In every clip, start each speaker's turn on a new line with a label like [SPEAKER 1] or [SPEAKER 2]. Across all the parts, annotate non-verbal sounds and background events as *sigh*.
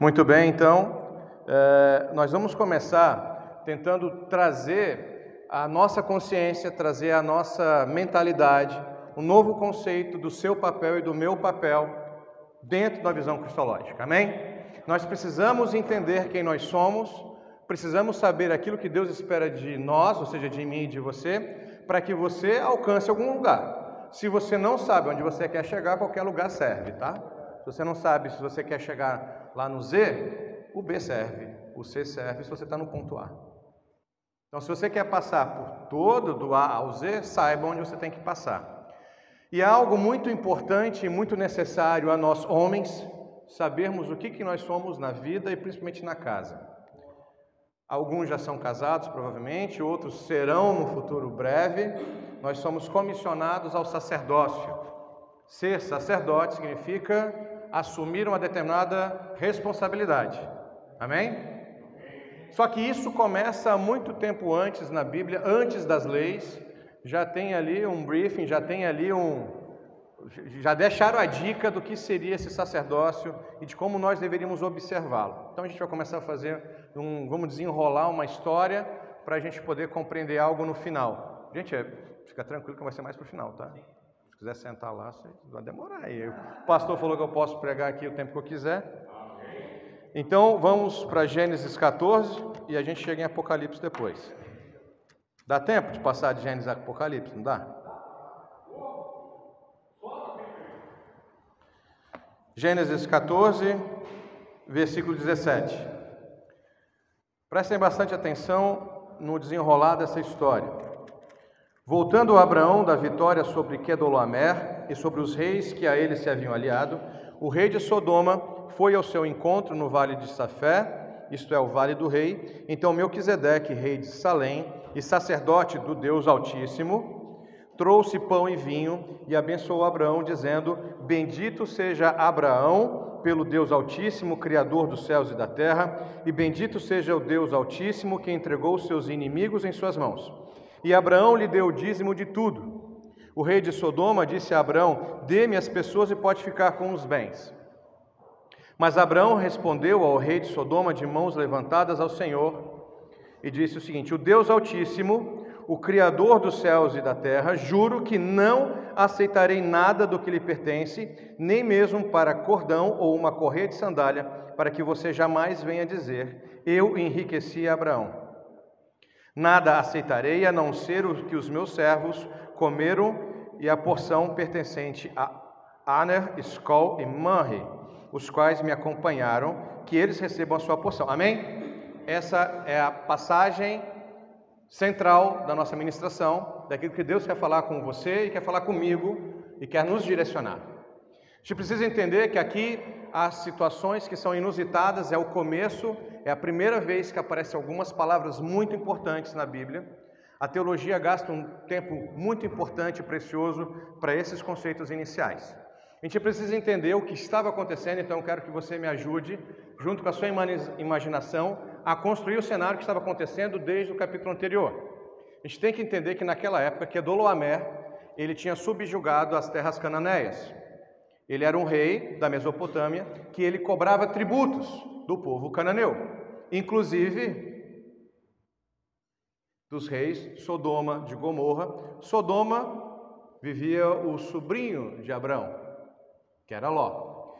[SPEAKER 1] Muito bem, então, é, nós vamos começar tentando trazer a nossa consciência, trazer a nossa mentalidade, um novo conceito do seu papel e do meu papel dentro da visão cristológica. Amém? Nós precisamos entender quem nós somos, precisamos saber aquilo que Deus espera de nós, ou seja, de mim e de você, para que você alcance algum lugar. Se você não sabe onde você quer chegar, qualquer lugar serve, tá? Se você não sabe se você quer chegar lá no Z, o B serve, o C serve se você está no ponto A. Então, se você quer passar por todo, do A ao Z, saiba onde você tem que passar. E há algo muito importante e muito necessário a nós homens sabermos o que, que nós somos na vida e principalmente na casa. Alguns já são casados, provavelmente, outros serão no futuro breve. Nós somos comissionados ao sacerdócio. Ser sacerdote significa assumir uma determinada responsabilidade. Amém? Só que isso começa muito tempo antes na Bíblia, antes das leis, já tem ali um briefing, já tem ali um. Já deixaram a dica do que seria esse sacerdócio e de como nós deveríamos observá-lo. Então a gente vai começar a fazer um. Vamos desenrolar uma história para a gente poder compreender algo no final. Gente, é, fica tranquilo que vai ser mais para o final, tá? Se quiser sentar lá, vai demorar aí. O pastor falou que eu posso pregar aqui o tempo que eu quiser. Então vamos para Gênesis 14 e a gente chega em Apocalipse depois. Dá tempo de passar de Gênesis a Apocalipse, não dá? Gênesis 14, versículo 17. Prestem bastante atenção no desenrolar dessa história. Voltando Abraão da vitória sobre Kedolamer e sobre os reis que a ele se haviam aliado, o rei de Sodoma foi ao seu encontro no vale de Safé, isto é, o vale do rei. Então Melquisedeque, rei de Salém, e sacerdote do Deus Altíssimo, trouxe pão e vinho e abençoou Abraão, dizendo: Bendito seja Abraão pelo Deus Altíssimo, Criador dos céus e da terra, e bendito seja o Deus Altíssimo que entregou seus inimigos em suas mãos. E Abraão lhe deu o dízimo de tudo. O rei de Sodoma disse a Abraão: Dê-me as pessoas e pode ficar com os bens. Mas Abraão respondeu ao rei de Sodoma de mãos levantadas ao Senhor e disse o seguinte: O Deus Altíssimo, o Criador dos céus e da terra, juro que não aceitarei nada do que lhe pertence, nem mesmo para cordão ou uma correia de sandália, para que você jamais venha dizer: Eu enriqueci Abraão. Nada aceitarei a não ser o que os meus servos comeram e a porção pertencente a Aner, Skol e Manri, os quais me acompanharam, que eles recebam a sua porção. Amém? essa é a passagem central da nossa ministração, daquilo que Deus quer falar com você e quer falar comigo e quer nos direcionar. A gente precisa entender que aqui há situações que são inusitadas, é o começo, é a primeira vez que aparecem algumas palavras muito importantes na Bíblia. A teologia gasta um tempo muito importante e precioso para esses conceitos iniciais. A gente precisa entender o que estava acontecendo, então quero que você me ajude, junto com a sua imaginação, a construir o cenário que estava acontecendo desde o capítulo anterior. A gente tem que entender que naquela época, Kedoloamer, ele tinha subjugado as terras cananeias. Ele era um rei da Mesopotâmia que ele cobrava tributos do povo cananeu, inclusive dos reis Sodoma de Gomorra. Sodoma vivia o sobrinho de Abraão, que era Ló.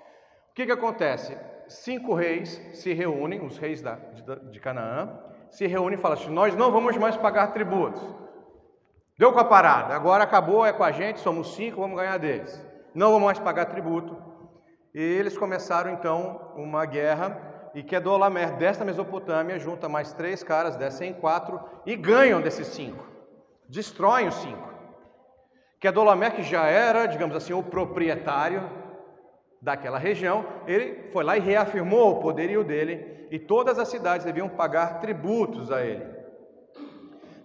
[SPEAKER 1] O que, que acontece? cinco reis se reúnem, os reis da, de, de Canaã, se reúnem e falam assim: Nós não vamos mais pagar tributos. Deu com a parada, agora acabou, é com a gente, somos cinco, vamos ganhar deles. Não vamos mais pagar tributo. E eles começaram então uma guerra, e Kedolamer, desta Mesopotâmia, junta mais três caras, descem em quatro, e ganham desses cinco. Destroem os cinco. Kedolamer, que já era, digamos assim, o proprietário daquela região, ele foi lá e reafirmou o poderio dele e todas as cidades deviam pagar tributos a ele.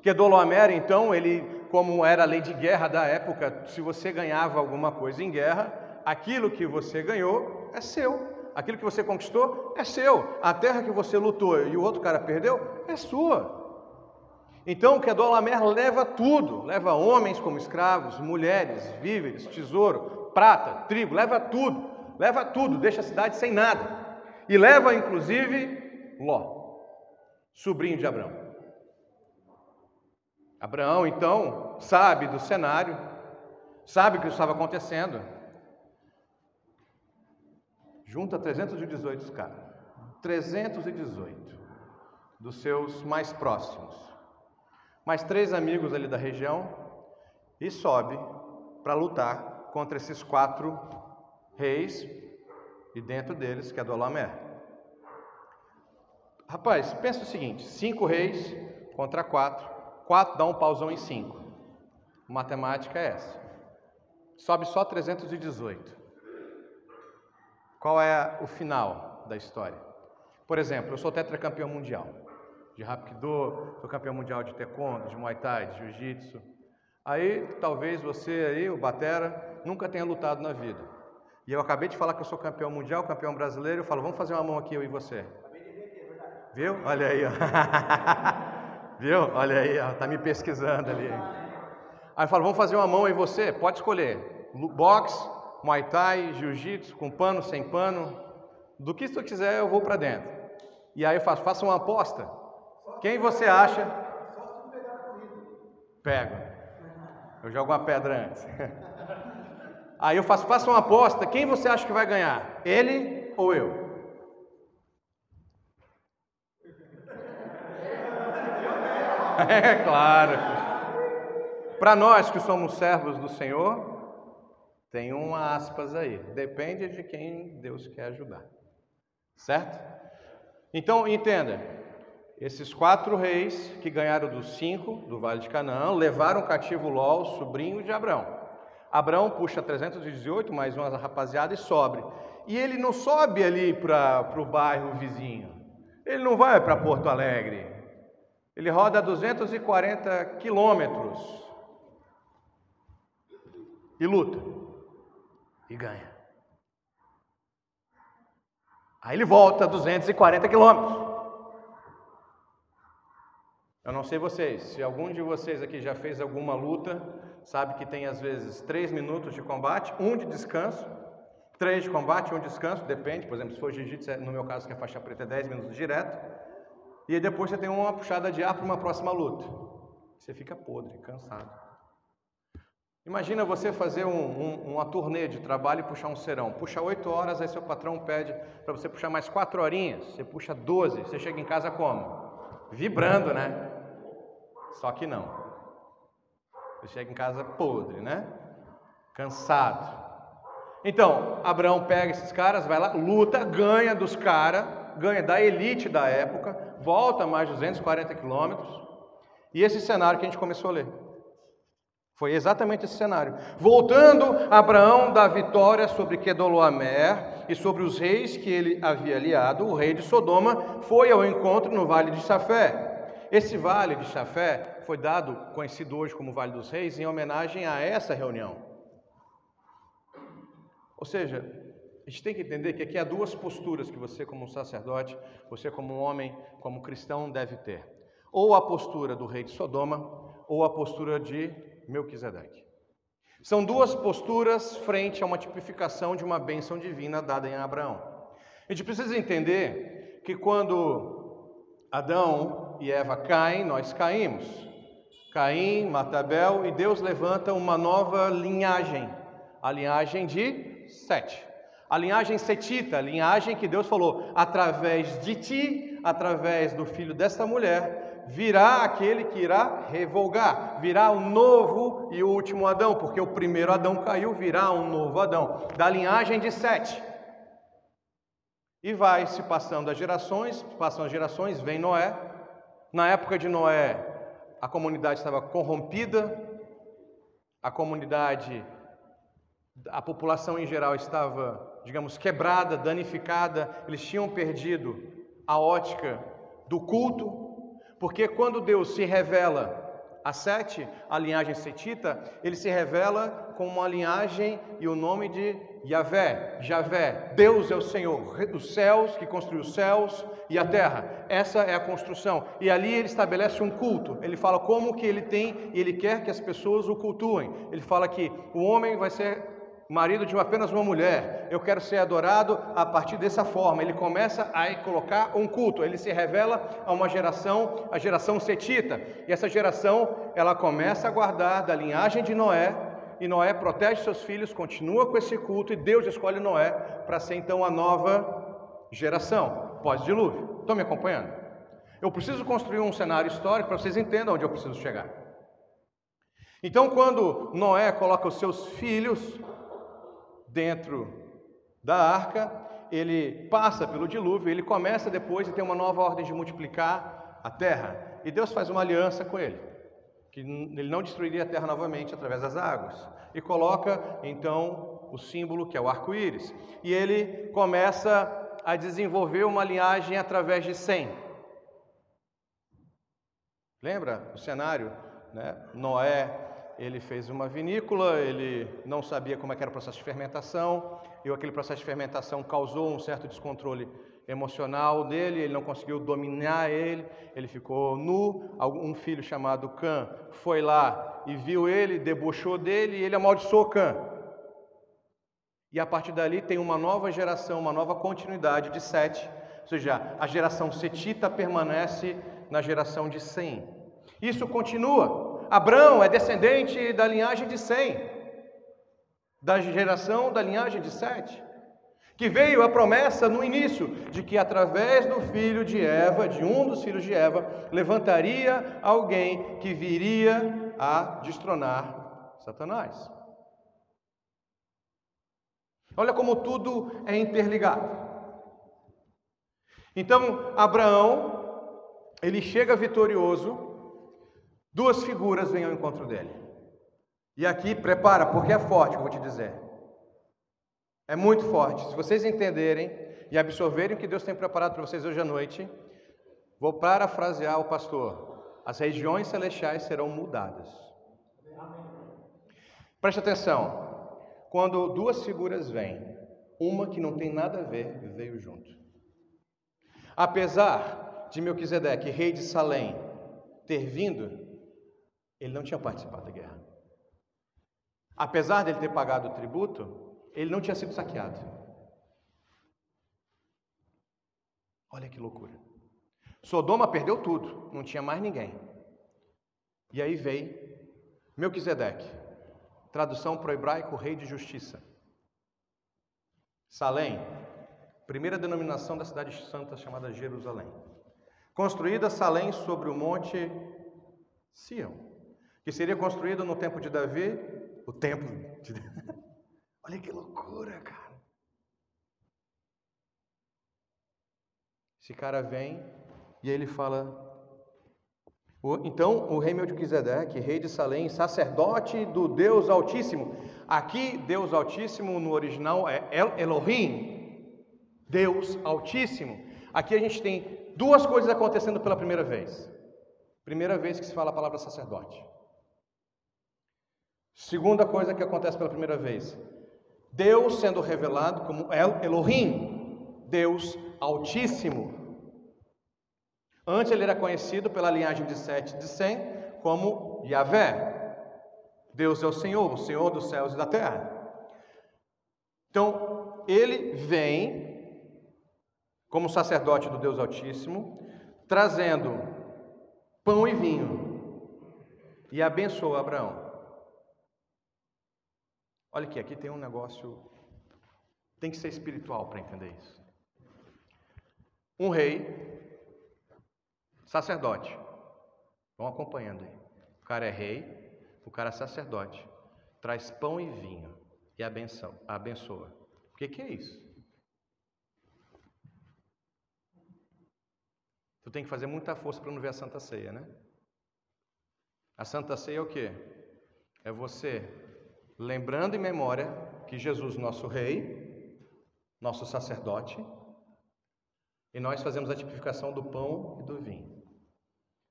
[SPEAKER 1] Kedoloamer, então, ele, como era a lei de guerra da época, se você ganhava alguma coisa em guerra, aquilo que você ganhou é seu. Aquilo que você conquistou é seu. A terra que você lutou e o outro cara perdeu é sua. Então, Kedolamer leva tudo, leva homens como escravos, mulheres, víveres, tesouro, prata, trigo, leva tudo leva tudo, deixa a cidade sem nada. e leva inclusive Ló, sobrinho de Abraão. Abraão então sabe do cenário, sabe o que estava acontecendo. Junta 318 caras, 318 dos seus mais próximos, mais três amigos ali da região e sobe para lutar contra esses quatro reis e dentro deles que é Dolomé. Rapaz, pensa o seguinte: cinco reis contra quatro, quatro dá um pausão em cinco. Matemática é essa. Sobe só 318. Qual é o final da história? Por exemplo, eu sou tetracampeão mundial de Rapkido, sou campeão mundial de Taekwondo, de Muay Thai, de Jiu-Jitsu. Aí, talvez você aí, o Batera, nunca tenha lutado na vida. E eu acabei de falar que eu sou campeão mundial, campeão brasileiro, eu falo, vamos fazer uma mão aqui, eu e você. Viu? Olha aí, ó. *laughs* Viu? Olha aí, ó. Tá me pesquisando ali. Aí falo, vamos fazer uma mão, e você? Pode escolher. Boxe, Muay Thai, Jiu-Jitsu, com pano, sem pano. Do que tu quiser, eu vou para dentro. E aí eu faço, faça uma aposta. Quem você acha? Pego. Eu jogo uma pedra antes. *laughs* Aí eu faço, faço uma aposta. Quem você acha que vai ganhar? Ele ou eu? *laughs* É claro. Para nós que somos servos do Senhor, tem um aspas aí. Depende de quem Deus quer ajudar. Certo? Então, entenda. Esses quatro reis que ganharam dos cinco do Vale de Canaã levaram cativo Ló, sobrinho de Abraão. Abraão puxa 318, mais uma rapaziada e sobe. E ele não sobe ali para o bairro vizinho. Ele não vai para Porto Alegre. Ele roda 240 quilômetros e luta e ganha. Aí ele volta 240 quilômetros. Eu não sei vocês, se algum de vocês aqui já fez alguma luta, sabe que tem às vezes três minutos de combate, um de descanso, três de combate, um de descanso, depende, por exemplo, se for jiu-jitsu, no meu caso que é faixa preta, é 10 minutos direto, e depois você tem uma puxada de ar para uma próxima luta. Você fica podre, cansado. Imagina você fazer um, um, uma turnê de trabalho e puxar um serão. Puxa oito horas, aí seu patrão pede para você puxar mais quatro horinhas. Você puxa 12, você chega em casa como? Vibrando, né? Só que não. Você chega em casa podre, né? Cansado. Então, Abraão pega esses caras, vai lá, luta, ganha dos caras, ganha da elite da época, volta mais 240 quilômetros. E esse cenário que a gente começou a ler. Foi exatamente esse cenário. Voltando, Abraão da vitória sobre Kedoloamer e sobre os reis que ele havia aliado, o rei de Sodoma foi ao encontro no vale de Safé. Esse vale de Chafé foi dado, conhecido hoje como Vale dos Reis, em homenagem a essa reunião. Ou seja, a gente tem que entender que aqui há duas posturas que você, como sacerdote, você, como homem, como cristão, deve ter: ou a postura do rei de Sodoma, ou a postura de Melquisedeque. São duas posturas frente a uma tipificação de uma bênção divina dada em Abraão. A gente precisa entender que quando Adão e Eva caem, nós caímos. Caim, Matabel, e Deus levanta uma nova linhagem, a linhagem de Sete. A linhagem setita, a linhagem que Deus falou, através de ti, através do filho desta mulher, virá aquele que irá revogar, virá o novo e o último Adão, porque o primeiro Adão caiu, virá um novo Adão, da linhagem de Sete. E vai se passando as gerações, passam as gerações, vem Noé, na época de Noé, a comunidade estava corrompida, a comunidade, a população em geral estava, digamos, quebrada, danificada, eles tinham perdido a ótica do culto, porque quando Deus se revela a Sete, a linhagem setita, ele se revela com uma linhagem e o nome de Yahvé, Javé. Deus é o Senhor, os céus, que construiu os céus e a terra. Essa é a construção. E ali ele estabelece um culto. Ele fala como que ele tem e ele quer que as pessoas o cultuem. Ele fala que o homem vai ser marido de apenas uma mulher. Eu quero ser adorado a partir dessa forma. Ele começa a colocar um culto. Ele se revela a uma geração, a geração setita. E essa geração, ela começa a guardar da linhagem de Noé. E Noé protege seus filhos, continua com esse culto e Deus escolhe Noé para ser então a nova geração pós-dilúvio. Estão me acompanhando? Eu preciso construir um cenário histórico para vocês entendam onde eu preciso chegar. Então, quando Noé coloca os seus filhos dentro da arca, ele passa pelo dilúvio, ele começa depois e tem uma nova ordem de multiplicar a terra. E Deus faz uma aliança com ele, que ele não destruiria a terra novamente através das águas. E coloca então o símbolo que é o arco-íris. E ele começa a desenvolver uma linhagem através de Sem. Lembra o cenário? Né? Noé ele fez uma vinícola, ele não sabia como é era o processo de fermentação, e aquele processo de fermentação causou um certo descontrole emocional dele, ele não conseguiu dominar ele, ele ficou nu. Um filho chamado Cã foi lá e viu ele, debochou dele e ele amaldiçoou Cã. E a partir dali tem uma nova geração, uma nova continuidade de Sete, ou seja, a geração setita permanece na geração de Sem. Isso continua. Abraão é descendente da linhagem de Sem, da geração da linhagem de Sete, que veio a promessa no início de que através do filho de Eva, de um dos filhos de Eva, levantaria alguém que viria a destronar Satanás. Olha como tudo é interligado. Então, Abraão, ele chega vitorioso Duas figuras vêm ao encontro dele. E aqui, prepara, porque é forte, eu vou te dizer. É muito forte. Se vocês entenderem e absorverem o que Deus tem preparado para vocês hoje à noite, vou parafrasear o pastor: as regiões celestiais serão mudadas. Preste atenção. Quando duas figuras vêm, uma que não tem nada a ver veio junto. Apesar de Melquisedeque, rei de Salém, ter vindo, ele não tinha participado da guerra. Apesar dele ter pagado o tributo, ele não tinha sido saqueado. Olha que loucura. Sodoma perdeu tudo, não tinha mais ninguém. E aí veio Melquisedeque, tradução para o hebraico, rei de justiça. Salém, primeira denominação da cidade santa chamada Jerusalém. Construída Salém sobre o monte Sião que seria construído no tempo de Davi, o templo de *laughs* Olha que loucura, cara. Esse cara vem e ele fala. Então, o rei Melquisedeque, rei de Salém, sacerdote do Deus Altíssimo. Aqui, Deus Altíssimo no original é El Elohim, Deus Altíssimo. Aqui a gente tem duas coisas acontecendo pela primeira vez. Primeira vez que se fala a palavra sacerdote. Segunda coisa que acontece pela primeira vez: Deus sendo revelado como El Elohim, Deus Altíssimo. Antes ele era conhecido pela linhagem de Sete de Sem como Yahvé. Deus é o Senhor, o Senhor dos céus e da terra. Então, ele vem como sacerdote do Deus Altíssimo, trazendo pão e vinho e abençoa Abraão. Olha aqui, aqui tem um negócio. Tem que ser espiritual para entender isso. Um rei, sacerdote. Vão acompanhando aí. O cara é rei, o cara é sacerdote. Traz pão e vinho e abençoa. abençoa. O que, que é isso? Tu tem que fazer muita força para não ver a Santa Ceia, né? A Santa Ceia é o quê? É você lembrando em memória que Jesus, nosso Rei, nosso sacerdote, e nós fazemos a tipificação do pão e do vinho.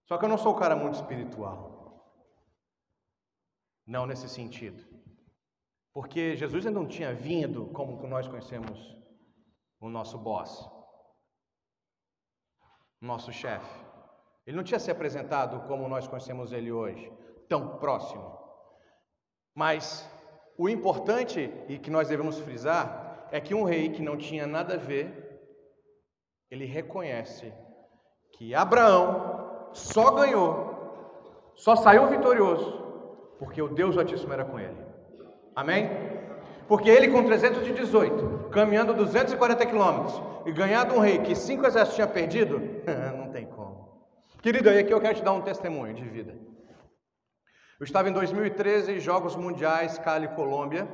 [SPEAKER 1] Só que eu não sou um cara muito espiritual. Não nesse sentido. Porque Jesus ainda não tinha vindo como nós conhecemos o nosso boss, o nosso chefe. Ele não tinha se apresentado como nós conhecemos ele hoje, tão próximo. Mas O importante e que nós devemos frisar é que um rei que não tinha nada a ver, ele reconhece que Abraão só ganhou, só saiu vitorioso, porque o Deus Altíssimo era com ele. Amém? Porque ele com 318, caminhando 240 quilômetros, e ganhar de um rei que cinco exércitos tinha perdido, *laughs* não tem como. Querido, aí aqui eu quero te dar um testemunho de vida. Eu estava em 2013, Jogos Mundiais, Cali, Colômbia,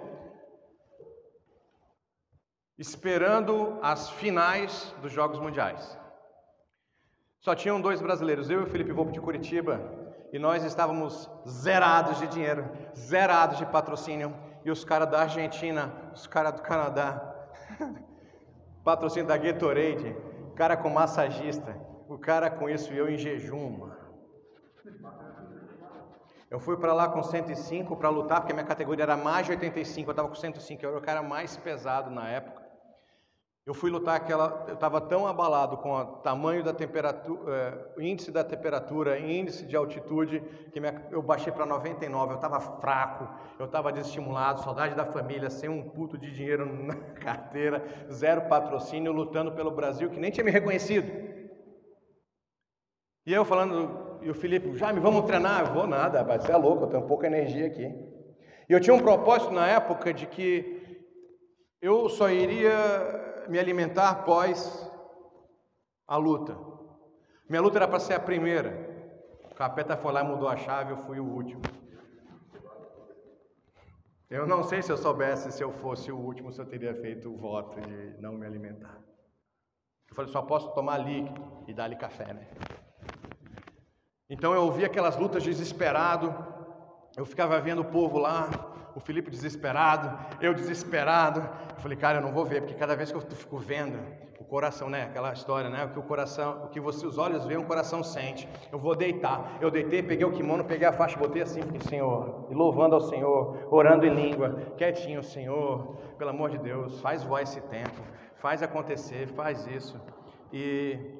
[SPEAKER 1] esperando as finais dos Jogos Mundiais. Só tinham dois brasileiros, eu e o Felipe Volpe de Curitiba, e nós estávamos zerados de dinheiro, zerados de patrocínio, e os caras da Argentina, os caras do Canadá, *laughs* patrocínio da Gatorade, cara com massagista, o cara com isso e eu em jejum, mano. Eu fui para lá com 105 para lutar, porque minha categoria era mais de 85, eu estava com 105, eu era o cara mais pesado na época. Eu fui lutar aquela, eu estava tão abalado com o tamanho da temperatura, é, índice da temperatura, índice de altitude, que minha, eu baixei para 99, eu estava fraco, eu estava desestimulado, saudade da família, sem um puto de dinheiro *laughs* na carteira, zero patrocínio, lutando pelo Brasil, que nem tinha me reconhecido. E eu falando, e o Felipe, Jaime, vamos treinar? Eu vou nada, rapaz, você é louco, eu tenho pouca energia aqui. E eu tinha um propósito na época de que eu só iria me alimentar após a luta. Minha luta era para ser a primeira. O capeta foi lá e mudou a chave, eu fui o último. Eu não sei se eu soubesse se eu fosse o último, se eu teria feito o voto de não me alimentar. Eu falei, só posso tomar líquido e dar-lhe café, né? Então eu ouvi aquelas lutas desesperado, eu ficava vendo o povo lá, o Felipe desesperado, eu desesperado. Eu falei, cara, eu não vou ver, porque cada vez que eu fico vendo o coração, né? Aquela história, né? O que o coração, o que você, os olhos veem, o coração sente. Eu vou deitar. Eu deitei, peguei o kimono, peguei a faixa, botei assim, fiquei, Senhor, e louvando ao Senhor, orando em língua, quietinho, Senhor, pelo amor de Deus, faz voar esse tempo, faz acontecer, faz isso. E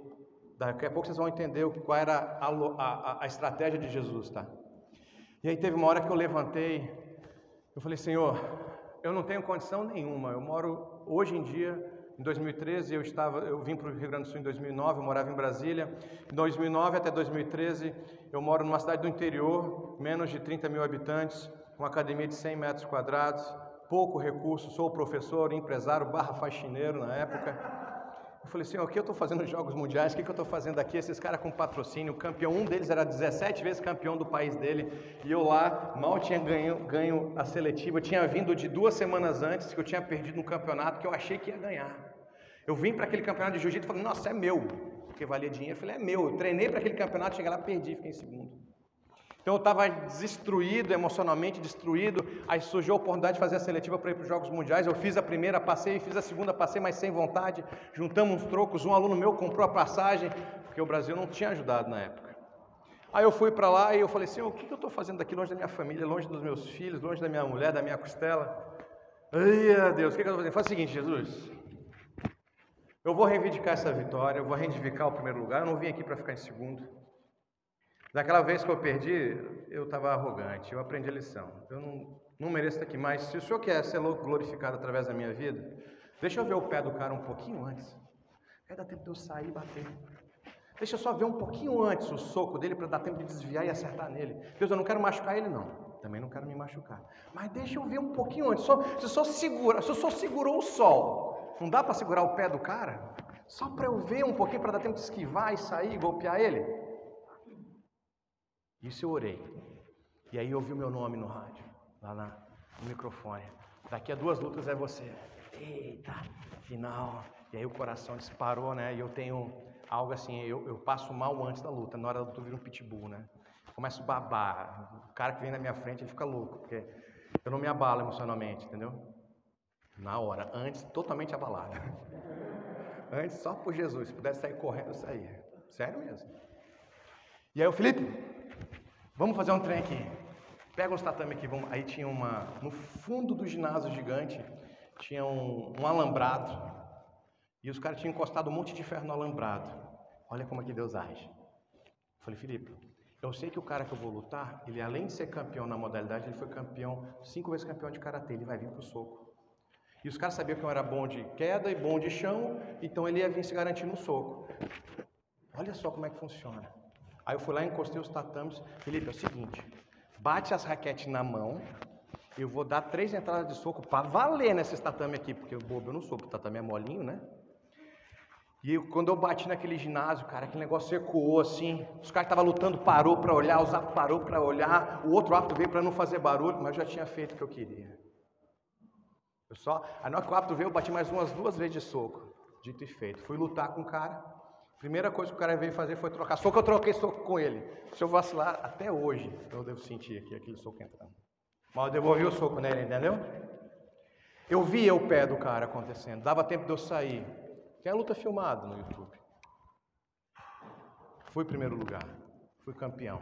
[SPEAKER 1] daqui a pouco vocês vão entender qual era a, a, a estratégia de Jesus, tá? E aí teve uma hora que eu levantei eu falei, Senhor, eu não tenho condição nenhuma. Eu moro hoje em dia, em 2013, eu estava, eu vim para o Rio Grande do Sul em 2009, eu morava em Brasília. Em 2009 até 2013, eu moro numa cidade do interior, menos de 30 mil habitantes, com academia de 100 metros quadrados, pouco recurso. Sou professor, empresário, barra faxineiro na época. Eu falei assim, o que eu estou fazendo nos Jogos Mundiais? O que, que eu estou fazendo aqui? Esses caras com patrocínio, campeão, um deles era 17 vezes campeão do país dele, e eu lá mal tinha ganho, ganho a seletiva, eu tinha vindo de duas semanas antes, que eu tinha perdido no campeonato, que eu achei que ia ganhar. Eu vim para aquele campeonato de jiu-jitsu e falei, nossa, é meu, porque valia dinheiro. Eu falei, é meu, eu treinei para aquele campeonato, cheguei lá, perdi, fiquei em segundo. Então eu estava destruído, emocionalmente destruído. Aí surgiu a oportunidade de fazer a seletiva para ir para os Jogos Mundiais. Eu fiz a primeira, passei, fiz a segunda, passei, mas sem vontade. Juntamos uns trocos. Um aluno meu comprou a passagem, porque o Brasil não tinha ajudado na época. Aí eu fui para lá e eu falei assim: o que, eu estou fazendo aqui longe da minha família, longe dos meus filhos, longe da minha mulher, da minha costela? Ai, Deus, o que, que eu estou fazendo? Faz o seguinte, Jesus. Eu vou reivindicar essa vitória, eu vou reivindicar o primeiro lugar. Eu não vim aqui para ficar em segundo. Daquela vez que eu perdi, eu estava arrogante, eu aprendi a lição. Eu não, não mereço estar aqui, mas se o Senhor quer ser glorificado através da minha vida, deixa eu ver o pé do cara um pouquinho antes. Quer dar tempo de eu sair e bater. Deixa eu só ver um pouquinho antes o soco dele para dar tempo de desviar e acertar nele. Deus, eu não quero machucar ele, não. Também não quero me machucar. Mas deixa eu ver um pouquinho antes. Só, se, só segura, se só segurou o sol, não dá para segurar o pé do cara? Só para eu ver um pouquinho para dar tempo de esquivar e sair e golpear ele? Isso eu orei. E aí ouvi o meu nome no rádio, lá na, no microfone. Daqui a duas lutas é você. Eita, final. E aí o coração disparou, né? E eu tenho algo assim, eu, eu passo mal antes da luta. Na hora da luta eu viro um pitbull, né? Começo a babar. O cara que vem na minha frente, ele fica louco, porque eu não me abalo emocionalmente, entendeu? Na hora, antes totalmente abalado. *laughs* Antes só por Jesus, se pudesse sair correndo, eu saía. Sério mesmo. E aí o Felipe, Vamos fazer um trem aqui. Pega uns tatame aqui. Vamos... Aí tinha uma. No fundo do ginásio gigante, tinha um, um alambrado. E os caras tinham encostado um monte de ferro no alambrado. Olha como é que Deus age. Eu falei, Felipe, Eu sei que o cara que eu vou lutar, ele além de ser campeão na modalidade, ele foi campeão, cinco vezes campeão de karatê, ele vai vir pro soco. E os caras sabiam que eu era bom de queda e bom de chão, então ele ia vir se garantir no soco. Olha só como é que funciona. Aí eu fui lá, encostei os tatames. Felipe, é o seguinte: bate as raquetes na mão, eu vou dar três entradas de soco para valer nesses tatame aqui, porque bobo eu não sou, porque o tatame é molinho, né? E eu, quando eu bati naquele ginásio, cara, aquele negócio ecoou assim. Os caras estavam lutando, parou para olhar, o Zap parou para olhar, o outro árbitro veio para não fazer barulho, mas eu já tinha feito o que eu queria. Eu só, aí na hora que o árbitro veio, eu bati mais umas duas vezes de soco. Dito e feito. Fui lutar com o cara. Primeira coisa que o cara veio fazer foi trocar soco. Eu troquei soco com ele. Se eu vacilar, até hoje, eu devo sentir aqui aquele soco entrando. Mas eu devolvi o soco nele, entendeu? Eu via o pé do cara acontecendo. Dava tempo de eu sair. Tem a luta filmada no YouTube. Fui primeiro lugar. Fui campeão.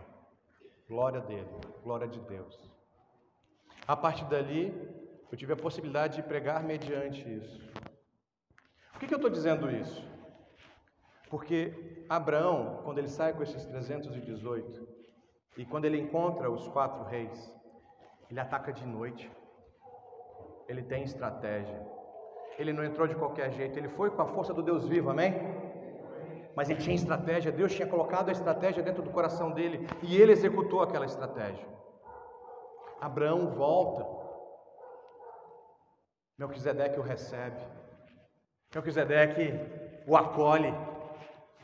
[SPEAKER 1] Glória dele. Glória de Deus. A partir dali, eu tive a possibilidade de pregar mediante isso. Por que, que eu estou dizendo isso? Porque Abraão, quando ele sai com esses 318, e quando ele encontra os quatro reis, ele ataca de noite, ele tem estratégia, ele não entrou de qualquer jeito, ele foi com a força do Deus vivo, amém? Mas ele tinha estratégia, Deus tinha colocado a estratégia dentro do coração dele. E ele executou aquela estratégia. Abraão volta, Melquisedeque o recebe, Melquisedeque o acolhe.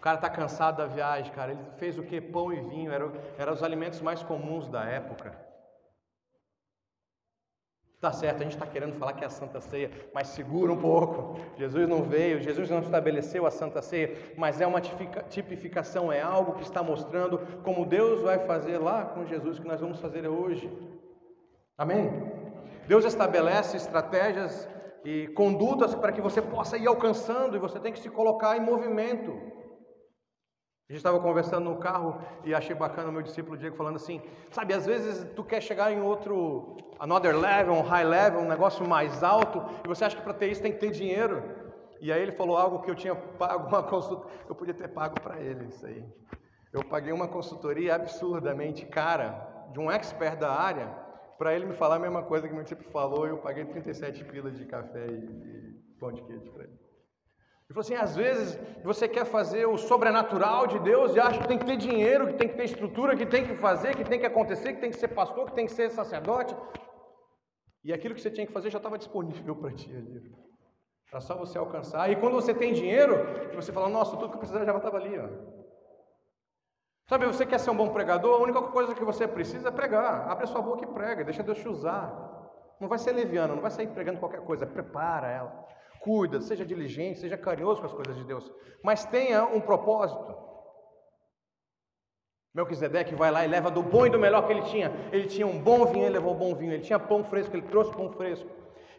[SPEAKER 1] Cara está cansado da viagem, cara. Ele fez o que? Pão e vinho, eram era os alimentos mais comuns da época. Tá certo, a gente está querendo falar que é a Santa Ceia, mas segura um pouco. Jesus não veio, Jesus não estabeleceu a Santa Ceia, mas é uma tipificação, é algo que está mostrando como Deus vai fazer lá com Jesus, que nós vamos fazer hoje. Amém? Deus estabelece estratégias e condutas para que você possa ir alcançando e você tem que se colocar em movimento. A gente estava conversando no carro e achei bacana o meu discípulo Diego falando assim: sabe, às vezes tu quer chegar em outro, another level, um high level, um negócio mais alto, e você acha que para ter isso tem que ter dinheiro. E aí ele falou algo que eu tinha *laughs* pago uma consultoria, eu podia ter pago para ele isso aí. Eu paguei uma consultoria absurdamente cara de um expert da área para ele me falar a mesma coisa que meu tipo falou, eu paguei 37 pilas de café e, e pão de queijo para ele. Ele falou assim: às vezes você quer fazer o sobrenatural de Deus e acha que tem que ter dinheiro, que tem que ter estrutura, que tem que fazer, que tem que acontecer, que tem que ser pastor, que tem que ser sacerdote. E aquilo que você tinha que fazer já estava disponível *laughs* para ti ali. Era só você alcançar. E quando você tem dinheiro, você fala: nossa, tudo que eu precisava já estava ali. Ó. Sabe, você quer ser um bom pregador? A única coisa que você precisa é pregar. Abre a sua boca e prega, deixa Deus te usar. Não vai ser leviano, não vai sair pregando qualquer coisa, prepara ela cuida, seja diligente, seja carinhoso com as coisas de Deus, mas tenha um propósito. Melquisedeque vai lá e leva do bom e do melhor que ele tinha. Ele tinha um bom vinho, ele levou um bom vinho. Ele tinha pão fresco, ele trouxe pão fresco.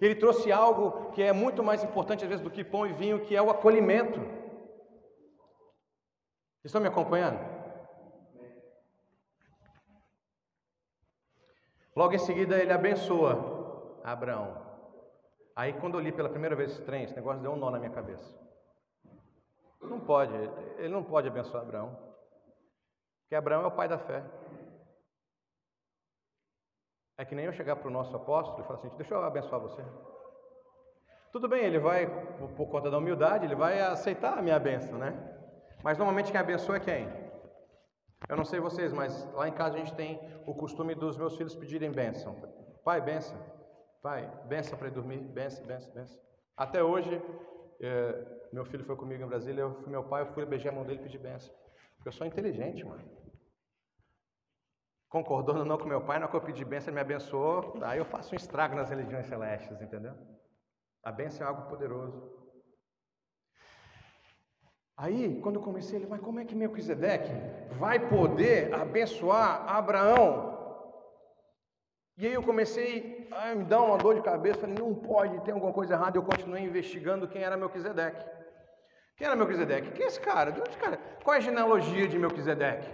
[SPEAKER 1] Ele trouxe algo que é muito mais importante às vezes do que pão e vinho, que é o acolhimento. Estão me acompanhando? Logo em seguida ele abençoa Abraão. Aí quando eu li pela primeira vez esse trem, esse negócio deu um nó na minha cabeça. Não pode, ele não pode abençoar Abraão. Porque Abraão é o pai da fé. É que nem eu chegar para o nosso apóstolo e falar assim, deixa eu abençoar você. Tudo bem, ele vai, por conta da humildade, ele vai aceitar a minha bênção, né? Mas normalmente quem abençoa é quem? Eu não sei vocês, mas lá em casa a gente tem o costume dos meus filhos pedirem bênção. Pai, bênção. Pai, benção para ir dormir, benção, benção, benção. Até hoje, é, meu filho foi comigo em Brasília, eu fui meu pai, eu fui beijar a mão dele e pedir benção. Porque eu sou inteligente, mano. Concordando não com meu pai, na hora que eu pedi benção, ele me abençoou, aí eu faço um estrago nas religiões celestes, entendeu? A benção é algo poderoso. Aí, quando eu comecei, ele, mas como é que Melquisedeque vai poder abençoar Abraão? E aí eu comecei a me dar uma dor de cabeça, falei, não pode, tem alguma coisa errada. Eu continuei investigando quem era Melquisedeque. Quem era Melquisedeque? Quem é esse cara? De onde cara? Qual é a genealogia de Melquisedeque?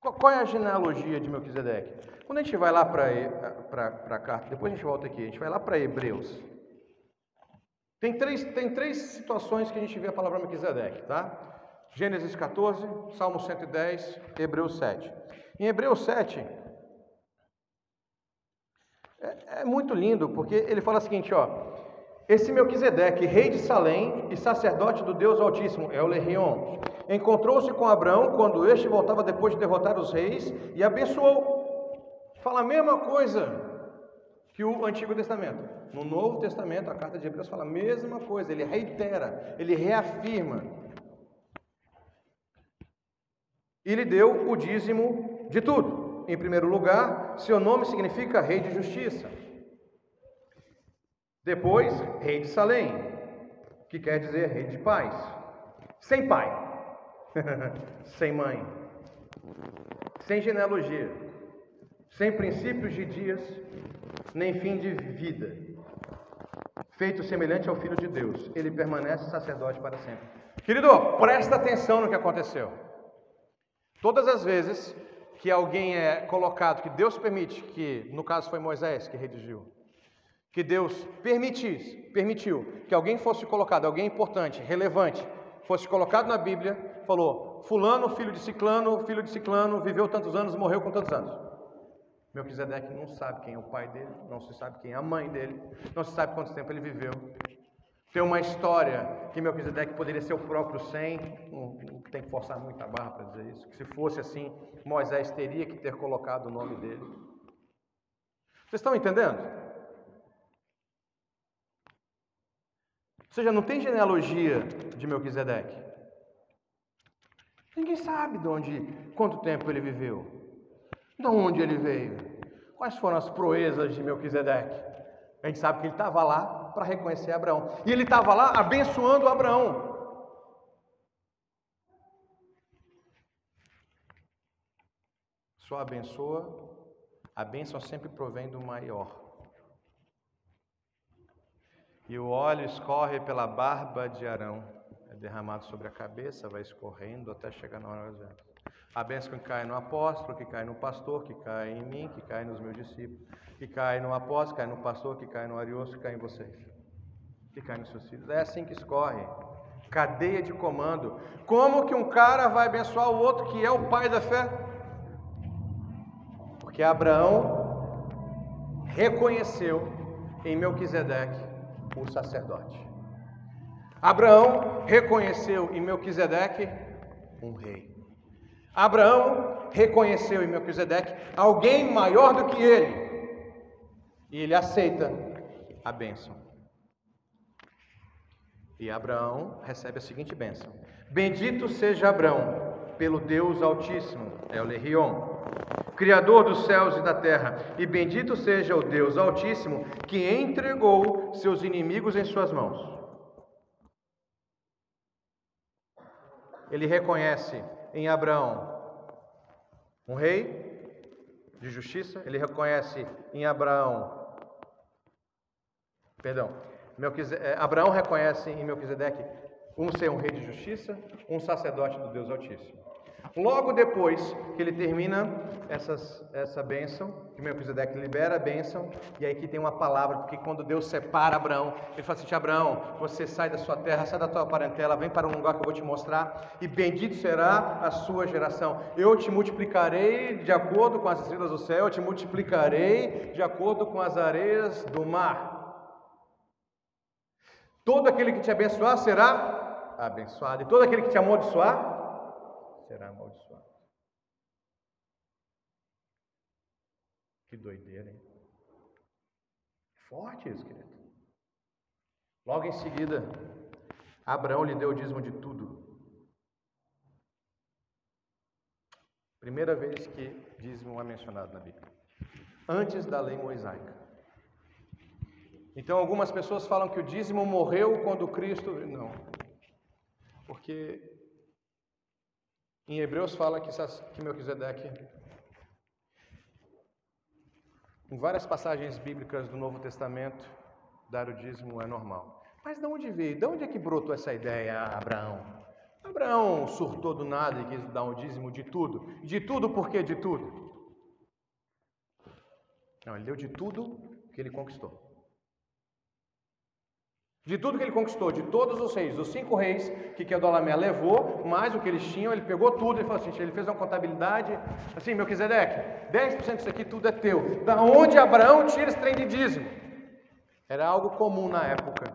[SPEAKER 1] Qual, é a genealogia de Melquisedeque? Quando a gente vai lá para cá, depois a gente volta aqui, a gente vai lá para Hebreus. Tem três, tem três situações que a gente vê a palavra Melquisedeque, tá? Gênesis 14, Salmo 110, Hebreus 7. Em Hebreus 7, é, é muito lindo, porque ele fala o seguinte, ó. Esse Melquisedeque, rei de Salém e sacerdote do Deus Altíssimo, é o Lerion, encontrou-se com Abraão quando este voltava depois de derrotar os reis e abençoou. Fala a mesma coisa que o Antigo Testamento. No Novo Testamento, a carta de Hebreus fala a mesma coisa, ele reitera, ele reafirma. E lhe deu o dízimo de tudo. Em primeiro lugar, seu nome significa Rei de Justiça. Depois, Rei de Salém, que quer dizer Rei de Paz. Sem pai, *laughs* sem mãe, sem genealogia, sem princípios de dias, nem fim de vida. Feito semelhante ao Filho de Deus, ele permanece sacerdote para sempre. Querido, presta atenção no que aconteceu. Todas as vezes que alguém é colocado, que Deus permite, que no caso foi Moisés que redigiu, que Deus permitisse, permitiu que alguém fosse colocado, alguém importante, relevante, fosse colocado na Bíblia, falou: Fulano, filho de Ciclano, filho de Ciclano, viveu tantos anos, morreu com tantos anos. Melquisedeque não sabe quem é o pai dele, não se sabe quem é a mãe dele, não se sabe quanto tempo ele viveu, tem uma história que Melquisedeque poderia ser o próprio Sem, não, tem que forçar muita barra para dizer isso, que se fosse assim, Moisés teria que ter colocado o nome dele. Vocês estão entendendo? Ou seja, não tem genealogia de Melquisedeque. Ninguém sabe de onde, quanto tempo ele viveu, de onde ele veio, quais foram as proezas de Melquisedeque. A gente sabe que ele estava lá para reconhecer Abraão. E ele estava lá abençoando Abraão. Só abençoa, a bênção sempre provém do maior. E o óleo escorre pela barba de Arão, é derramado sobre a cabeça, vai escorrendo até chegar na hora do A bênção que cai no apóstolo, que cai no pastor, que cai em mim, que cai nos meus discípulos que cai no apóstolo, cai no pastor, que cai no arioso, que cai em vocês, que cai nos seus filhos. É assim que escorre. Cadeia de comando. Como que um cara vai abençoar o outro que é o pai da fé? Porque Abraão reconheceu em Melquisedeque o sacerdote. Abraão reconheceu em Melquisedeque um rei. Abraão reconheceu em Melquisedeque alguém maior do que ele, e ele aceita a bênção. E Abraão recebe a seguinte bênção: Bendito seja Abraão pelo Deus Altíssimo, é o Lerion, Criador dos céus e da terra, e bendito seja o Deus Altíssimo que entregou seus inimigos em suas mãos. Ele reconhece em Abraão um rei de justiça, ele reconhece em Abraão Perdão. É, Abraão reconhece em Melquisedeque um ser um rei de justiça, um sacerdote do Deus Altíssimo. Logo depois que ele termina essas, essa bênção, que Melquisedeque libera a bênção, e aí que tem uma palavra, porque quando Deus separa Abraão, ele fala assim: Abraão, você sai da sua terra, sai da tua parentela, vem para um lugar que eu vou te mostrar, e bendito será a sua geração. Eu te multiplicarei de acordo com as estrelas do céu, eu te multiplicarei de acordo com as areias do mar. Todo aquele que te abençoar será abençoado, e todo aquele que te amaldiçoar será amaldiçoado. Que doideira, hein? Forte isso, querido. Logo em seguida, Abraão lhe deu o dízimo de tudo. Primeira vez que dízimo é mencionado na Bíblia. Antes da lei mosaica. Então, algumas pessoas falam que o dízimo morreu quando Cristo. Não. Porque em Hebreus fala que, que Melquisedeque, em várias passagens bíblicas do Novo Testamento, dar o dízimo é normal. Mas de onde veio? De onde é que brotou essa ideia, Abraão? Abraão surtou do nada e quis dar um dízimo de tudo. De tudo por quê de tudo? Não, ele deu de tudo que ele conquistou. De tudo que ele conquistou, de todos os reis, os cinco reis que Kedolamé levou, mais o que eles tinham, ele pegou tudo e falou assim: ele fez uma contabilidade, assim, meu Melquisedeque, 10% disso aqui tudo é teu. Da onde Abraão tira esse trem de dízimo? Era algo comum na época.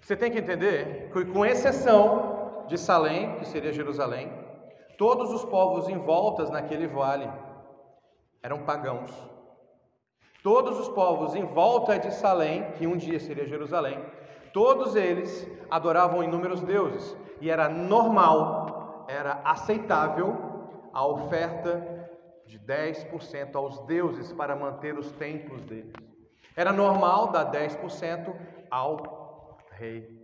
[SPEAKER 1] Você tem que entender que, com exceção de Salém, que seria Jerusalém, todos os povos em voltas naquele vale eram pagãos. Todos os povos em volta de Salém, que um dia seria Jerusalém, todos eles adoravam inúmeros deuses e era normal, era aceitável a oferta de 10% aos deuses para manter os templos deles. Era normal dar 10% ao rei.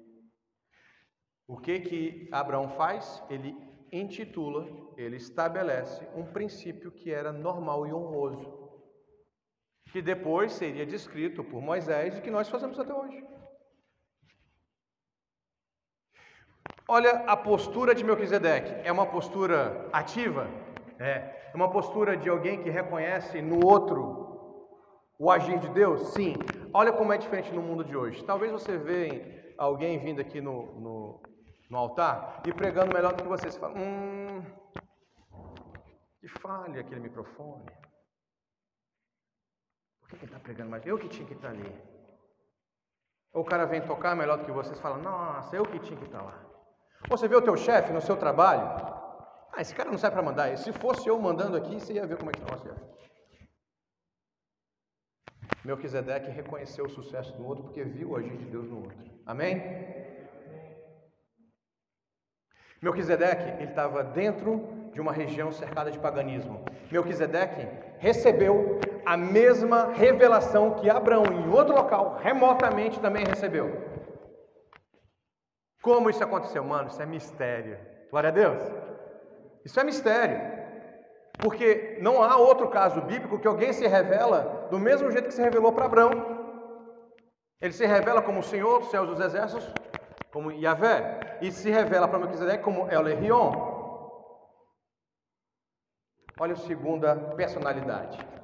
[SPEAKER 1] O que que Abraão faz? Ele intitula, ele estabelece um princípio que era normal e honroso que depois seria descrito por Moisés e que nós fazemos até hoje. Olha a postura de Melquisedeque. É uma postura ativa? É. É uma postura de alguém que reconhece no outro o agir de Deus? Sim. Olha como é diferente no mundo de hoje. Talvez você veja alguém vindo aqui no, no, no altar e pregando melhor do que você. Você fala, hum, que falha aquele microfone. Por que ele está pregando mais? Eu que tinha que estar tá ali. Ou o cara vem tocar melhor do que vocês, fala, nossa, eu que tinha que estar tá lá. Você vê o teu chefe no seu trabalho, ah, esse cara não sai para mandar. Se fosse eu mandando aqui, você ia ver como é que o chefe. Melquisedeque reconheceu o sucesso do outro porque viu o agir de Deus no outro. Amém? Melquisedeque, ele estava dentro de uma região cercada de paganismo. Melquisedeque recebeu a mesma revelação que Abraão, em outro local, remotamente também recebeu. Como isso aconteceu? Mano, isso é mistério. Glória a Deus. Isso é mistério. Porque não há outro caso bíblico que alguém se revela do mesmo jeito que se revelou para Abraão. Ele se revela como o Senhor dos céus dos exércitos, como Yahvé, e se revela para Melquisedeque como El Elion. Olha a segunda personalidade.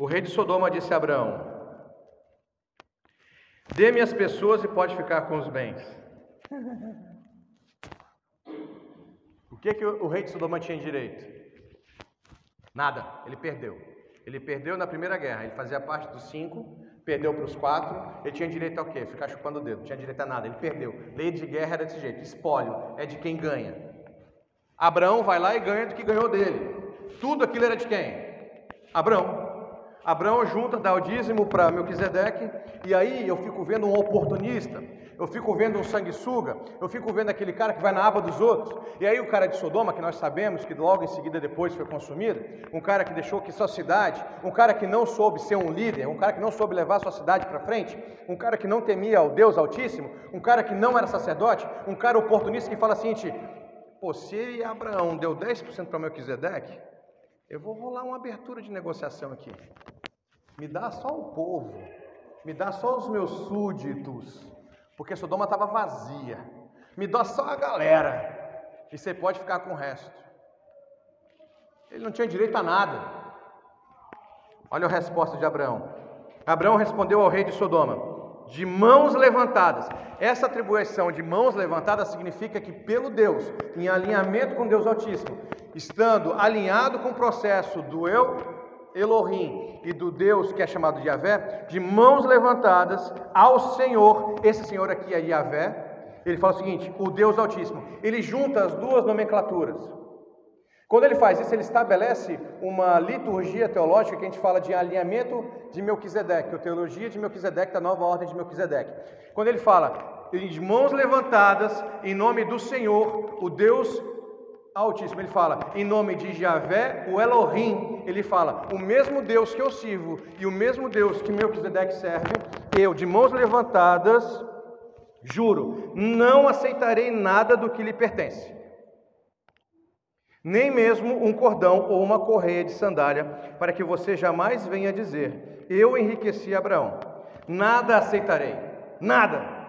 [SPEAKER 1] O rei de Sodoma disse a Abraão: Dê-me as pessoas e pode ficar com os bens. O que, que o rei de Sodoma tinha direito? Nada, ele perdeu. Ele perdeu na primeira guerra, ele fazia parte dos cinco, perdeu para os quatro, ele tinha direito ao quê? Ficar chupando o dedo, tinha direito a nada, ele perdeu. Lei de guerra era desse jeito, espólio, é de quem ganha. Abraão vai lá e ganha do que ganhou dele. Tudo aquilo era de quem? Abraão. Abraão junta, dá o dízimo para Melquisedeque, e aí eu fico vendo um oportunista, eu fico vendo um sanguessuga, eu fico vendo aquele cara que vai na aba dos outros, e aí o cara de Sodoma, que nós sabemos que logo em seguida depois foi consumido, um cara que deixou que sua cidade, um cara que não soube ser um líder, um cara que não soube levar sua cidade para frente, um cara que não temia o Deus Altíssimo, um cara que não era sacerdote, um cara oportunista que fala assim, pô, se Abraão deu 10% para Melquisedeque, eu vou rolar uma abertura de negociação aqui. Me dá só o povo, me dá só os meus súditos, porque Sodoma estava vazia. Me dá só a galera, e você pode ficar com o resto. Ele não tinha direito a nada. Olha a resposta de Abraão. Abraão respondeu ao rei de Sodoma: de mãos levantadas. Essa atribuição de mãos levantadas significa que, pelo Deus, em alinhamento com Deus Altíssimo, estando alinhado com o processo do eu, Elohim, e do Deus que é chamado de Yahvé, de mãos levantadas ao Senhor, esse Senhor aqui é Yahvé, ele fala o seguinte: o Deus Altíssimo, ele junta as duas nomenclaturas. Quando ele faz isso, ele estabelece uma liturgia teológica que a gente fala de alinhamento de Melquisedeque, a teologia de Melquisedeque, da nova ordem de Melquisedeque. Quando ele fala de mãos levantadas em nome do Senhor, o Deus Altíssimo, ele fala, em nome de Javé, o Elohim, ele fala, o mesmo Deus que eu sirvo e o mesmo Deus que Melquisedeque serve, eu, de mãos levantadas, juro, não aceitarei nada do que lhe pertence, nem mesmo um cordão ou uma correia de sandália, para que você jamais venha dizer, eu enriqueci Abraão, nada aceitarei, nada.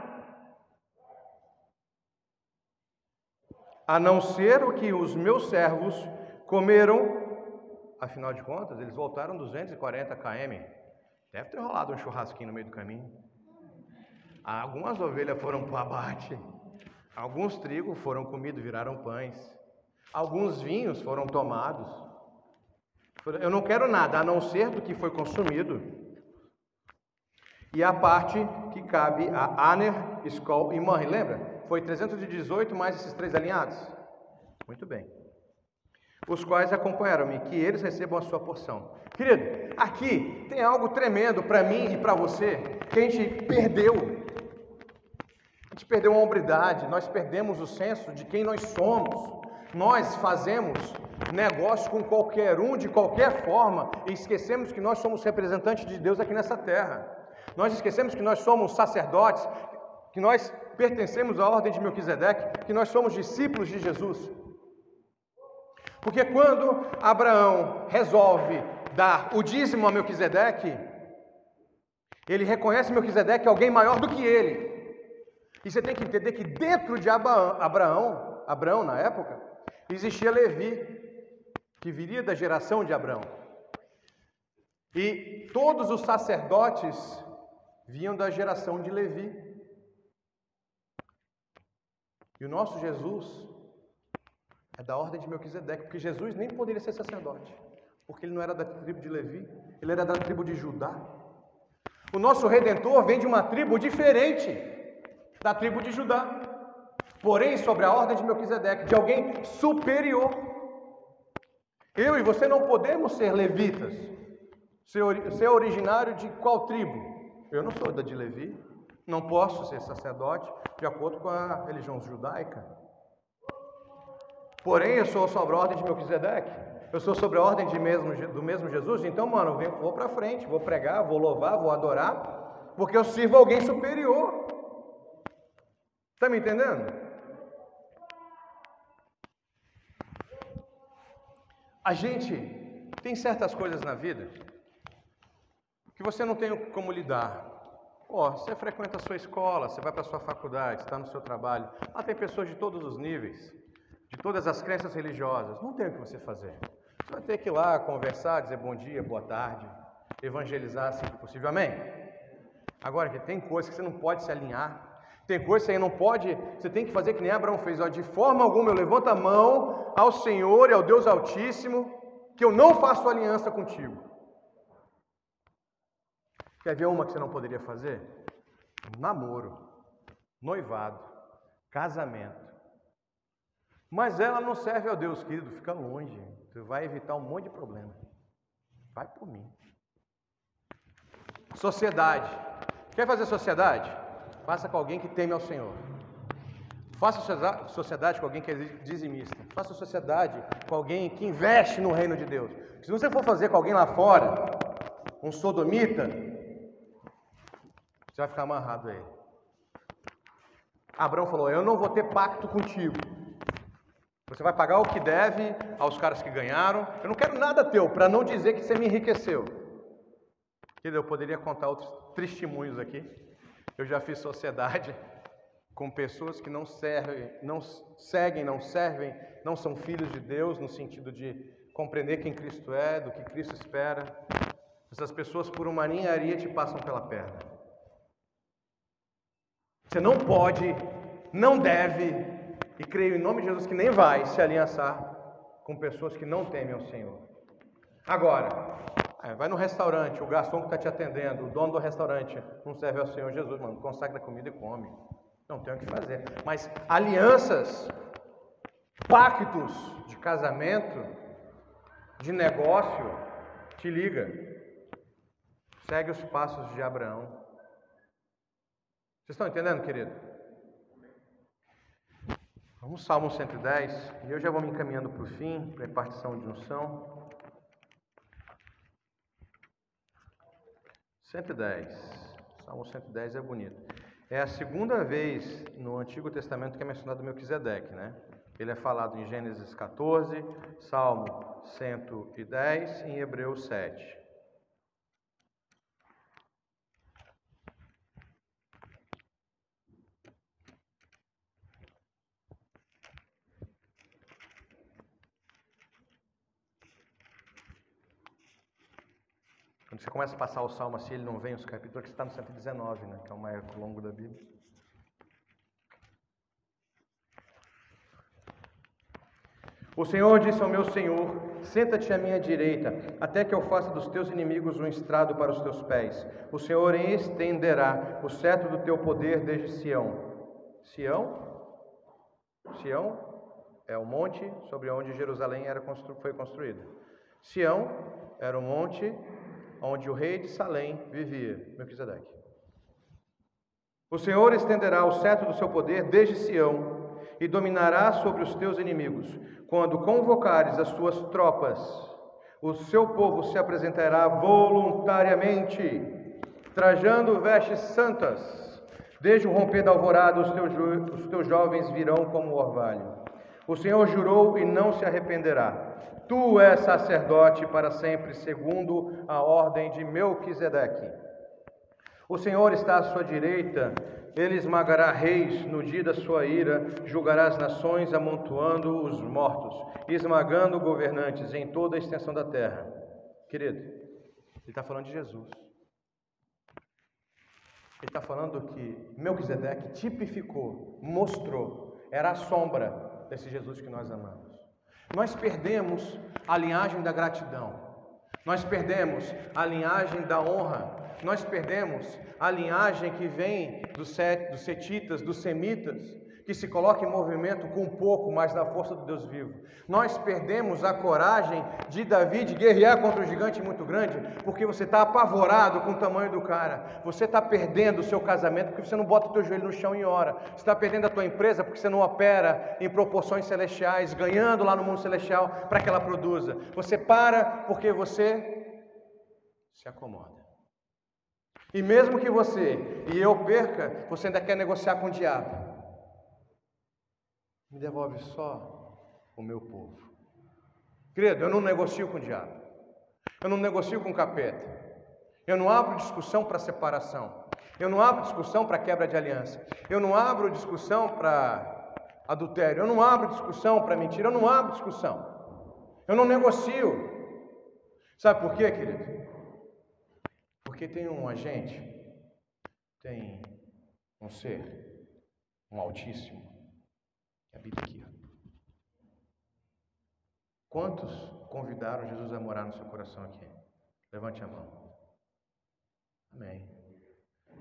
[SPEAKER 1] a não ser o que os meus servos comeram. Afinal de contas, eles voltaram 240 km. Deve ter rolado um churrasquinho no meio do caminho. Algumas ovelhas foram para o abate. Alguns trigos foram comidos, viraram pães. Alguns vinhos foram tomados. Eu não quero nada a não ser do que foi consumido. E a parte que cabe a Aner, Skol e Manre, lembra? Foi 318 mais esses três alinhados? Muito bem. Os quais acompanharam-me, que eles recebam a sua porção. Querido, aqui tem algo tremendo para mim e para você que a gente perdeu. A gente perdeu a hombridade, nós perdemos o senso de quem nós somos. Nós fazemos negócio com qualquer um, de qualquer forma, e esquecemos que nós somos representantes de Deus aqui nessa terra. Nós esquecemos que nós somos sacerdotes, que nós pertencemos à ordem de Melquisedeque, que nós somos discípulos de Jesus. Porque quando Abraão resolve dar o dízimo a Melquisedeque, ele reconhece Melquisedeque alguém maior do que ele. E você tem que entender que dentro de Abraão, Abraão na época, existia Levi, que viria da geração de Abraão. E todos os sacerdotes vinham da geração de Levi. E o nosso Jesus é da ordem de Melquisedeque, porque Jesus nem poderia ser sacerdote, porque ele não era da tribo de Levi, ele era da tribo de Judá. O nosso redentor vem de uma tribo diferente da tribo de Judá, porém sobre a ordem de Melquisedeque, de alguém superior. Eu e você não podemos ser levitas, ser, originário de qual tribo? Eu não sou da de Levi, não posso ser sacerdote de acordo com a religião judaica. Porém, eu sou sobre a ordem de Melquisedeque. Eu sou sobre a ordem mesmo, do mesmo Jesus. Então, mano, eu vou para frente, vou pregar, vou louvar, vou adorar, porque eu sirvo alguém superior. Está me entendendo? A gente tem certas coisas na vida que você não tem como lidar. Oh, você frequenta a sua escola, você vai para a sua faculdade, está no seu trabalho. Lá tem pessoas de todos os níveis, de todas as crenças religiosas. Não tem o que você fazer. Você vai ter que ir lá conversar, dizer bom dia, boa tarde, evangelizar assim que possível. Amém? Agora, que tem coisas que você não pode se alinhar. Tem coisas que você não pode, você tem que fazer que nem Abraão fez. Ó, de forma alguma eu levanto a mão ao Senhor e ao Deus Altíssimo, que eu não faço aliança contigo. Quer ver uma que você não poderia fazer? Namoro, noivado, casamento. Mas ela não serve ao Deus, querido, fica longe. Você vai evitar um monte de problema. Vai por mim. Sociedade. Quer fazer sociedade? Faça com alguém que teme ao Senhor. Faça sociedade com alguém que é dizimista. Faça sociedade com alguém que investe no reino de Deus. Se você for fazer com alguém lá fora, um sodomita, você vai ficar amarrado a ele. Abraão falou: Eu não vou ter pacto contigo. Você vai pagar o que deve aos caras que ganharam. Eu não quero nada teu, para não dizer que você me enriqueceu. Eu poderia contar outros testemunhos aqui. Eu já fiz sociedade *laughs* com pessoas que não servem, não seguem, não servem, não são filhos de Deus no sentido de compreender quem Cristo é, do que Cristo espera. Essas pessoas por uma ninharia te passam pela perna. Você não pode, não deve, e creio em nome de Jesus que nem vai se aliançar com pessoas que não temem ao Senhor. Agora, é, vai no restaurante, o garçom que está te atendendo, o dono do restaurante não serve ao Senhor Jesus, mano, consagra comida e come. Não tem o que fazer. Mas alianças, pactos de casamento, de negócio, te liga. Segue os passos de Abraão. Vocês estão entendendo, querido? Vamos Salmo 110, e eu já vou me encaminhando para o fim, para a repartição de unção. 110. Salmo 110 é bonito. É a segunda vez no Antigo Testamento que é mencionado Melquisedeque, né? Ele é falado em Gênesis 14, Salmo 110 e em Hebreus 7. Quando você começa a passar o salmo assim, ele não vem os capítulos, que está no 119, né? que é o mais longo da Bíblia. O Senhor disse ao meu Senhor: Senta-te à minha direita, até que eu faça dos teus inimigos um estrado para os teus pés. O Senhor estenderá o cetro do teu poder desde Sião. Sião? Sião é o monte sobre onde Jerusalém era constru foi construída. Sião era o monte onde o rei de Salém vivia, Melquisedeque. O Senhor estenderá o cetro do seu poder desde Sião e dominará sobre os teus inimigos. Quando convocares as tuas tropas, o seu povo se apresentará voluntariamente, trajando vestes santas. Desde o romper da alvorada, os teus, os teus jovens virão como orvalho. O Senhor jurou e não se arrependerá. Tu és sacerdote para sempre, segundo a ordem de Melquisedeque. O Senhor está à sua direita ele esmagará reis no dia da sua ira, julgará as nações, amontoando os mortos, esmagando governantes em toda a extensão da terra. Querido, ele está falando de Jesus. Ele está falando que Melquisedeque tipificou, mostrou, era a sombra desse Jesus que nós amamos. Nós perdemos a linhagem da gratidão, nós perdemos a linhagem da honra, nós perdemos a linhagem que vem dos, setitas, dos semitas, que se coloca em movimento com pouco, mas na força do Deus vivo. Nós perdemos a coragem de Davi de guerrear contra um gigante muito grande, porque você está apavorado com o tamanho do cara. Você está perdendo o seu casamento porque você não bota o teu joelho no chão e ora. Você está perdendo a tua empresa porque você não opera em proporções celestiais, ganhando lá no mundo celestial para que ela produza. Você para porque você se acomoda. E mesmo que você e eu perca, você ainda quer negociar com o diabo. Me devolve só o meu povo. Querido, eu não negocio com o diabo. Eu não negocio com o capeta. Eu não abro discussão para separação. Eu não abro discussão para quebra de aliança. Eu não abro discussão para adultério. Eu não abro discussão para mentira. Eu não abro discussão. Eu não negocio. Sabe por quê, querido? Porque tem um agente, tem um ser, um Altíssimo, que habita aqui. Quantos convidaram Jesus a morar no seu coração aqui? Levante a mão. Amém.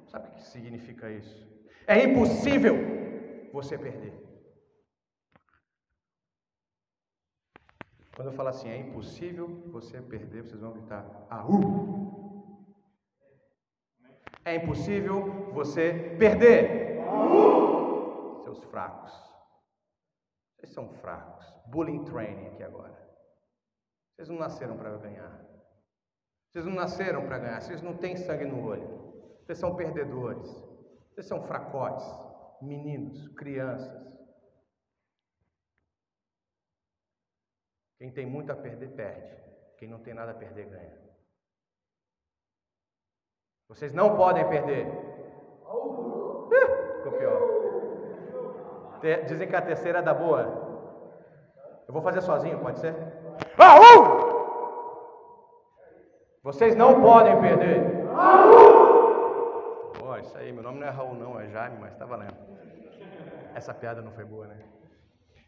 [SPEAKER 1] Sabe o que significa isso? É impossível você perder. Quando eu falo assim, é impossível você perder, vocês vão gritar, aú! É impossível você perder. Seus fracos. Vocês são fracos. Bullying training aqui agora. Vocês não nasceram para ganhar. Vocês não nasceram para ganhar. Vocês não têm sangue no olho. Vocês são perdedores. Vocês são fracotes. Meninos, crianças. Quem tem muito a perder, perde. Quem não tem nada a perder, ganha. Vocês não podem perder. ficou pior. Dizem que a terceira é da boa. Eu vou fazer sozinho, pode ser? Raul! Vocês não podem perder. Raul! isso aí, meu nome não é Raul, não, é Jaime, mas está valendo. Essa piada não foi boa, né?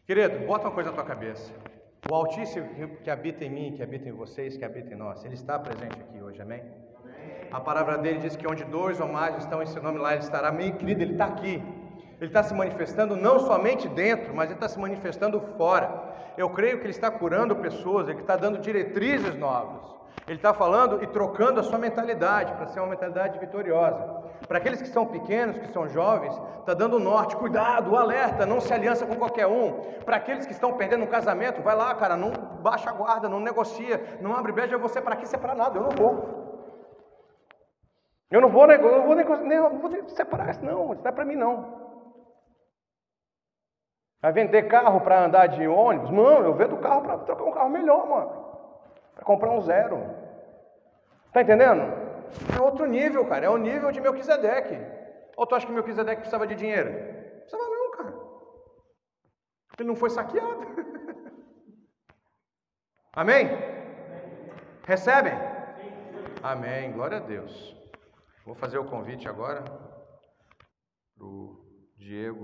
[SPEAKER 1] Querido, bota uma coisa na tua cabeça. O Altíssimo que habita em mim, que habita em vocês, que habita em nós, Ele está presente aqui hoje, amém? A palavra dele diz que onde dois ou mais estão em seu nome, lá ele estará. Meu querido, ele está aqui. Ele está se manifestando não somente dentro, mas ele está se manifestando fora. Eu creio que ele está curando pessoas, ele está dando diretrizes novas. Ele está falando e trocando a sua mentalidade para ser uma mentalidade vitoriosa. Para aqueles que são pequenos, que são jovens, está dando norte, cuidado, alerta, não se aliança com qualquer um. Para aqueles que estão perdendo um casamento, vai lá, cara, não baixa a guarda, não negocia, não abre brecha, você para aqui, você para nada, eu não vou. Eu não vou, eu não vou negociar, não vou separar isso, não, isso não é para mim não. Vai vender carro para andar de ônibus? Não, eu vendo carro para trocar um carro melhor, mano. Para comprar um zero. Tá entendendo? É outro nível, cara. É o nível de Melquisedeque. Ou tu acha que Melquisedeque precisava de dinheiro? Precisava não, cara. Ele não foi saqueado. *laughs* Amém? Recebem? Amém. Glória a Deus. Vou fazer o convite agora para o Diego.